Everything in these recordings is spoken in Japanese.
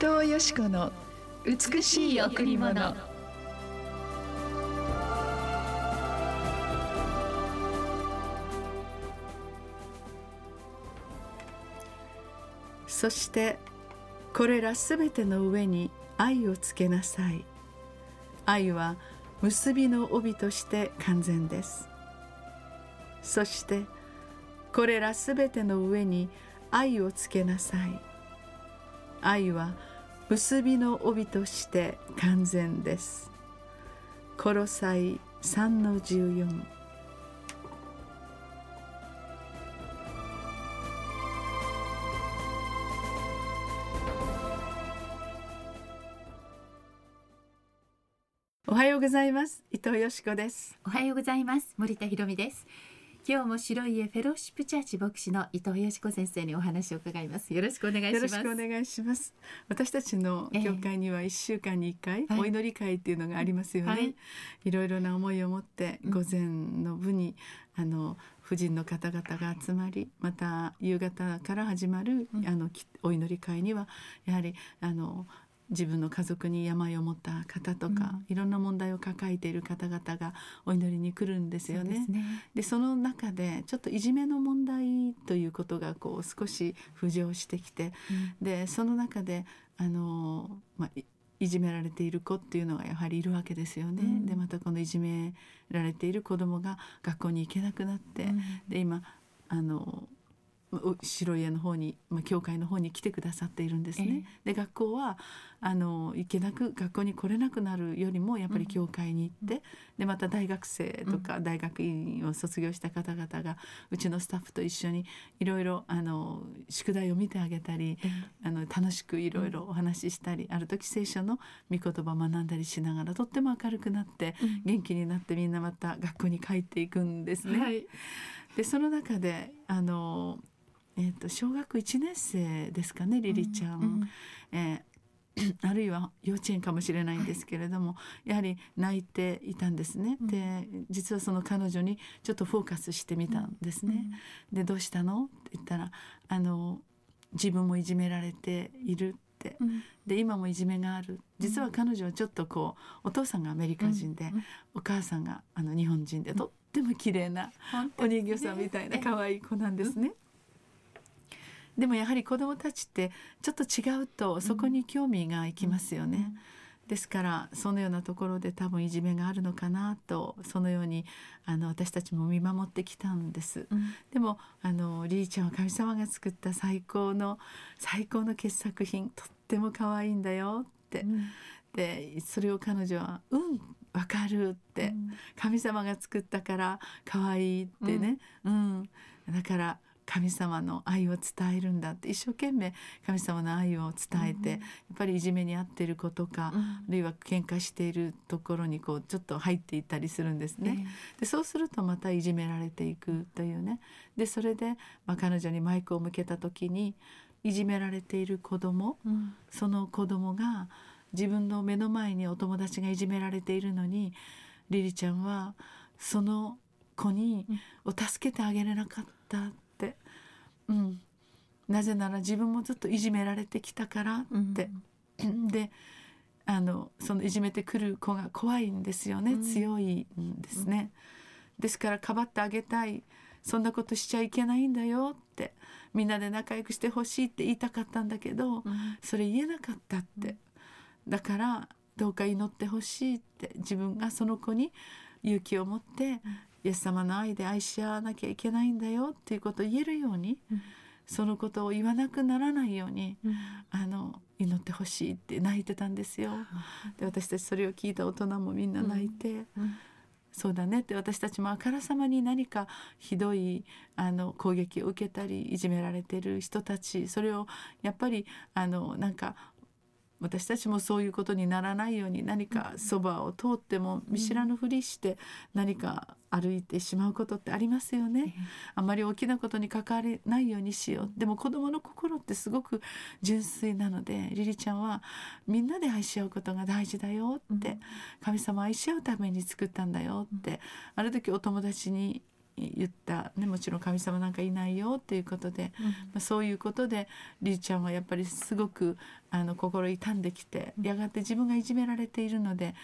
藤よし子の美しい贈り物。そしてこれらすべての上に愛をつけなさい。愛は結びの帯として完全です。そしてこれらすべての上に愛をつけなさい。愛は結びの帯として完全です。コロサイ3の14おはようございます。伊藤よしこです。おはようございます。森田博美です。今日も白い家フェローシップチャーチ牧師の伊藤よしこ先生にお話を伺います。よろしくお願いします。よろしくお願いします。私たちの教会には一週間に一回、お祈り会っていうのがありますよね、はい、いろいろな思いを持って午前の部に、うん、あの婦人の方々が集まりまた夕方から始まる、うん、あのお祈り会にはやはりあの自分の家族に病を持った方とか、うん、いろんな問題を抱えている方々がお祈りに来るんですよね。で、ね、その中でちょっといじめの問題ということがこう少し浮上してきて、うん、でその中であの、まあ、いじめられている子っていうのがやはりいるわけですよね。うん、でまたこのいじめられている子どもが学校に行けなくなって、で今あの白家の方に、まあ、教会の方に来てくださっているんですね。えー、で学校はあの行けなく学校に来れなくなるよりもやっぱり教会に行って、うん、でまた大学生とか大学院を卒業した方々がうちのスタッフと一緒にいろいろあの宿題を見てあげたり、うん、あの楽しくいろいろお話ししたり、ある時聖書の御言葉を学んだりしながらとっても明るくなって、元気になってみんなまた学校に帰っていくんですね。はい、でその中であのえーと、小学1年生ですかねリリちゃん、うん、えー、あるいは幼稚園かもしれないんですけれども、やはり泣いていたんですね。で実はその彼女にちょっとフォーカスしてみたんですね。でどうしたの？って言ったらあの自分もいじめられているって、で今もいじめがある。実は彼女はちょっとこうお父さんがアメリカ人で、お母さんがあの日本人でとっても綺麗なお人形さんみたいな可愛い子なんですね。でもやはり子どもたちってちょっと違うとそこに興味がいきますよね。ですからそのようなところで多分いじめがあるのかなとそのようにあの私たちも見守ってきたんです、うん、でもあのリーちゃんは神様が作った最高の最高の傑作品とっても可愛いんだよって、うん、でそれを彼女は「うんわかる」って、うん、神様が作ったから可愛いってね、うん。だから神様の愛を伝えるんだって一生懸命神様の愛を伝えて、うん、やっぱりいじめに遭っている子とか、うん、あるいは喧嘩しているところにこうちょっと入っていったりするんですね。でそうするとまたいじめられていくというね。でそれで、まあ、彼女にマイクを向けた時にいじめられている子供、うん、その子供が自分の目の前にお友達がいじめられているのにリリちゃんはその子にを助けてあげれなかったうん、なぜなら自分もずっといじめられてきたからって、うん、であのそのいじめてくる子が怖いんですよね、うん、強いんですね、ですからかばってあげたい。そんなことしちゃいけないんだよって。みんなで仲良くしてほしいって言いたかったんだけど、それ言えなかったって、だからどうか祈ってほしいって。自分がその子に勇気を持ってイエス様の愛で愛し合わなきゃいけないんだよっていうことを言えるように、うん、そのことを言わなくならないように、うん、あの祈ってほしいって泣いてたんですよ。で私たちそれを聞いた大人もみんな泣いて。そうだねって私たちもあからさまに何かひどいあの攻撃を受けたりいじめられてる人たちそれをやっぱりあのなんか私たちもそういうことにならないように何かそばを通っても見知らぬふりして何か歩いてしまうことってありますよね。あまり大きなことに関われないようにしよう。でも子供の心ってすごく純粋なのでリリちゃんはみんなで愛し合うことが大事だよって、神様愛し合うために作ったんだよって、ある時お友達に言った、ね、もちろん神様なんかいないよっていうことで、うん、まあ、そういうことでりゅうちゃんはやっぱりすごくあの心痛んできてやがて自分がいじめられているので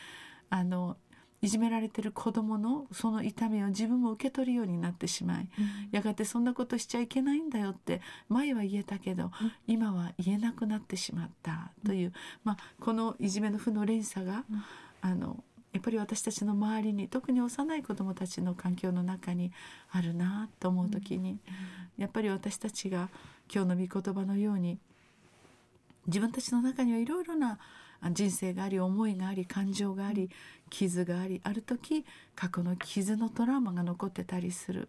あのいじめられてる子どものその痛みを自分も受け取るようになってしまい、うん、やがてそんなことしちゃいけないんだよって前は言えたけど、うん、今は言えなくなってしまったという、まあ、このいじめの負の連鎖が、あのぱり私たちの周りに特に幼い子どもたちの環境の中にあるなと思う時に、やっぱり私たちが今日の御言葉のように自分たちの中にはいろいろな人生があり思いがあり感情があり傷がありある時過去の傷のトラウマが残ってたりする。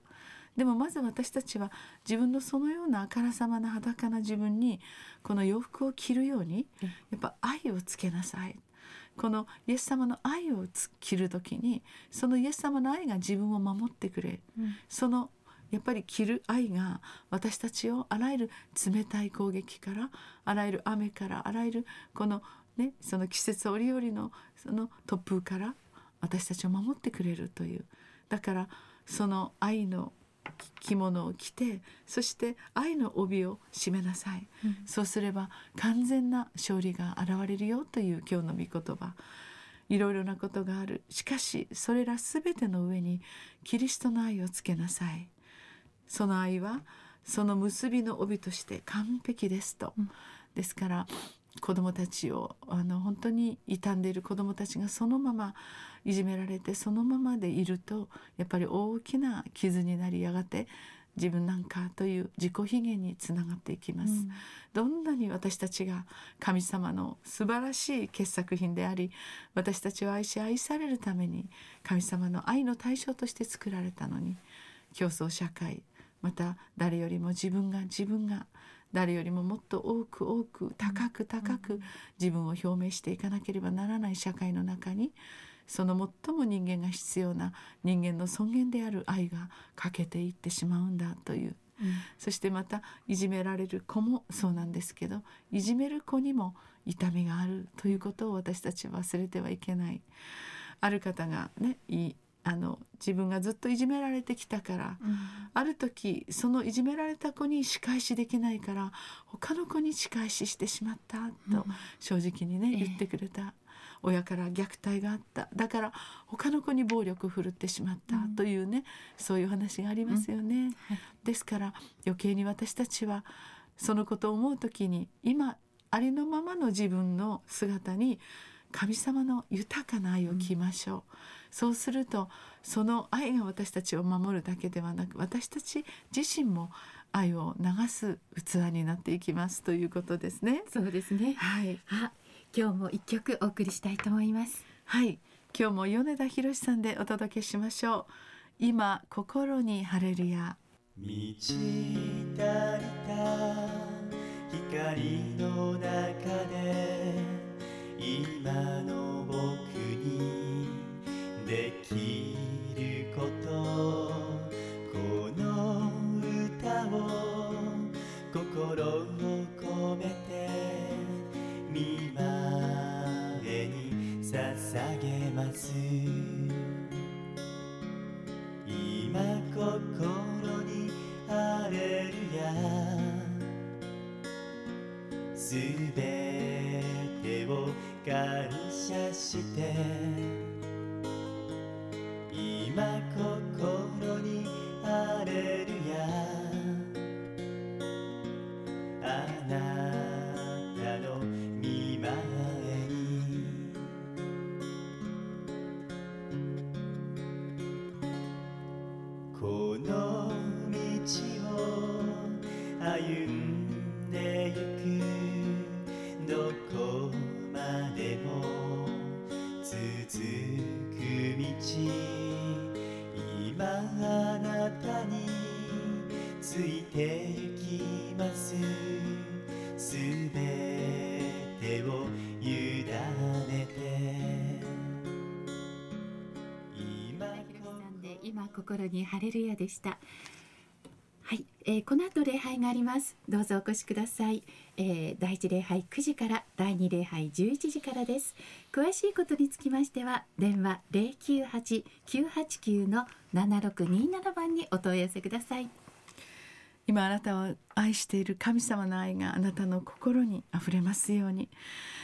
でもまず私たちは自分のそのようなあからさまな裸な自分にこの洋服を着るようにやっぱ愛をつけなさいこのイエス様の愛を着る時にそのイエス様の愛が自分を守ってくれ、うん、そのやっぱり着る愛が私たちをあらゆる冷たい攻撃からあらゆる雨からあらゆるこのねその季節折々のその突風から私たちを守ってくれるという。だからその愛の着物を着てそして愛の帯を締めなさい、うん、そうすれば完全な勝利が現れるよという今日の御言葉。いろいろなことがある。しかしそれら全ての上にキリストの愛をつけなさい。その愛はその結びの帯として完璧ですと、うん、ですから子どもたちをあの本当に傷んでいる子どもたちがそのままいじめられてそのままでいるとやっぱり大きな傷になりやがて自分なんかという自己卑下につながっていきます、うん、どんなに私たちが神様の素晴らしい傑作品であり私たちを愛し愛されるために神様の愛の対象として作られたのに競争社会また誰よりも自分が自分が誰よりももっと多く多く高く高く自分を表明していかなければならない社会の中にその最も人間が必要な人間の尊厳である愛が欠けていってしまうんだという、うん、そしてまたいじめられる子もそうなんですけどいじめる子にも痛みがあるということを私たちは忘れてはいけない。ある方がねいあの自分がずっといじめられてきたから、うん、ある時そのいじめられた子に仕返しできないから他の子に仕返ししてしまったと正直にね、うん、言ってくれた。親から虐待があった。だから他の子に暴力を振るってしまったというね、うん、そういう話がありますよね。はい、ですから余計に私たちはそのことを思う時に今ありのままの自分の姿に神様の豊かな愛を着ましょう、そうするとその愛が私たちを守るだけではなく私たち自身も愛を流す器になっていきますということですね。そうですね。はい。あ、今日も一曲お送りしたいと思います。はい。今日も米田博さんでお届けしましょう。今心に晴れるや。満ち足りた光の中で今の心にあれるやすべて様心にハレルヤでした。はい、えー、この後礼拝があります。どうぞお越しください、えー、第一礼拝9時から第二礼拝11時からです。詳しいことにつきましては電話098-989の7627番にお問い合わせください。今あなたを愛している神様の愛があなたの心にあふれますように。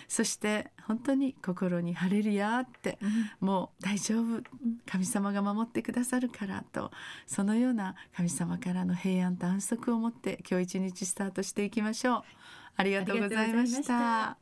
そして本当に心に晴れるやって、うん、もう大丈夫。神様が守ってくださるからとそのような神様からの平安と安息を持って今日一日スタートしていきましょう。ありがとうございました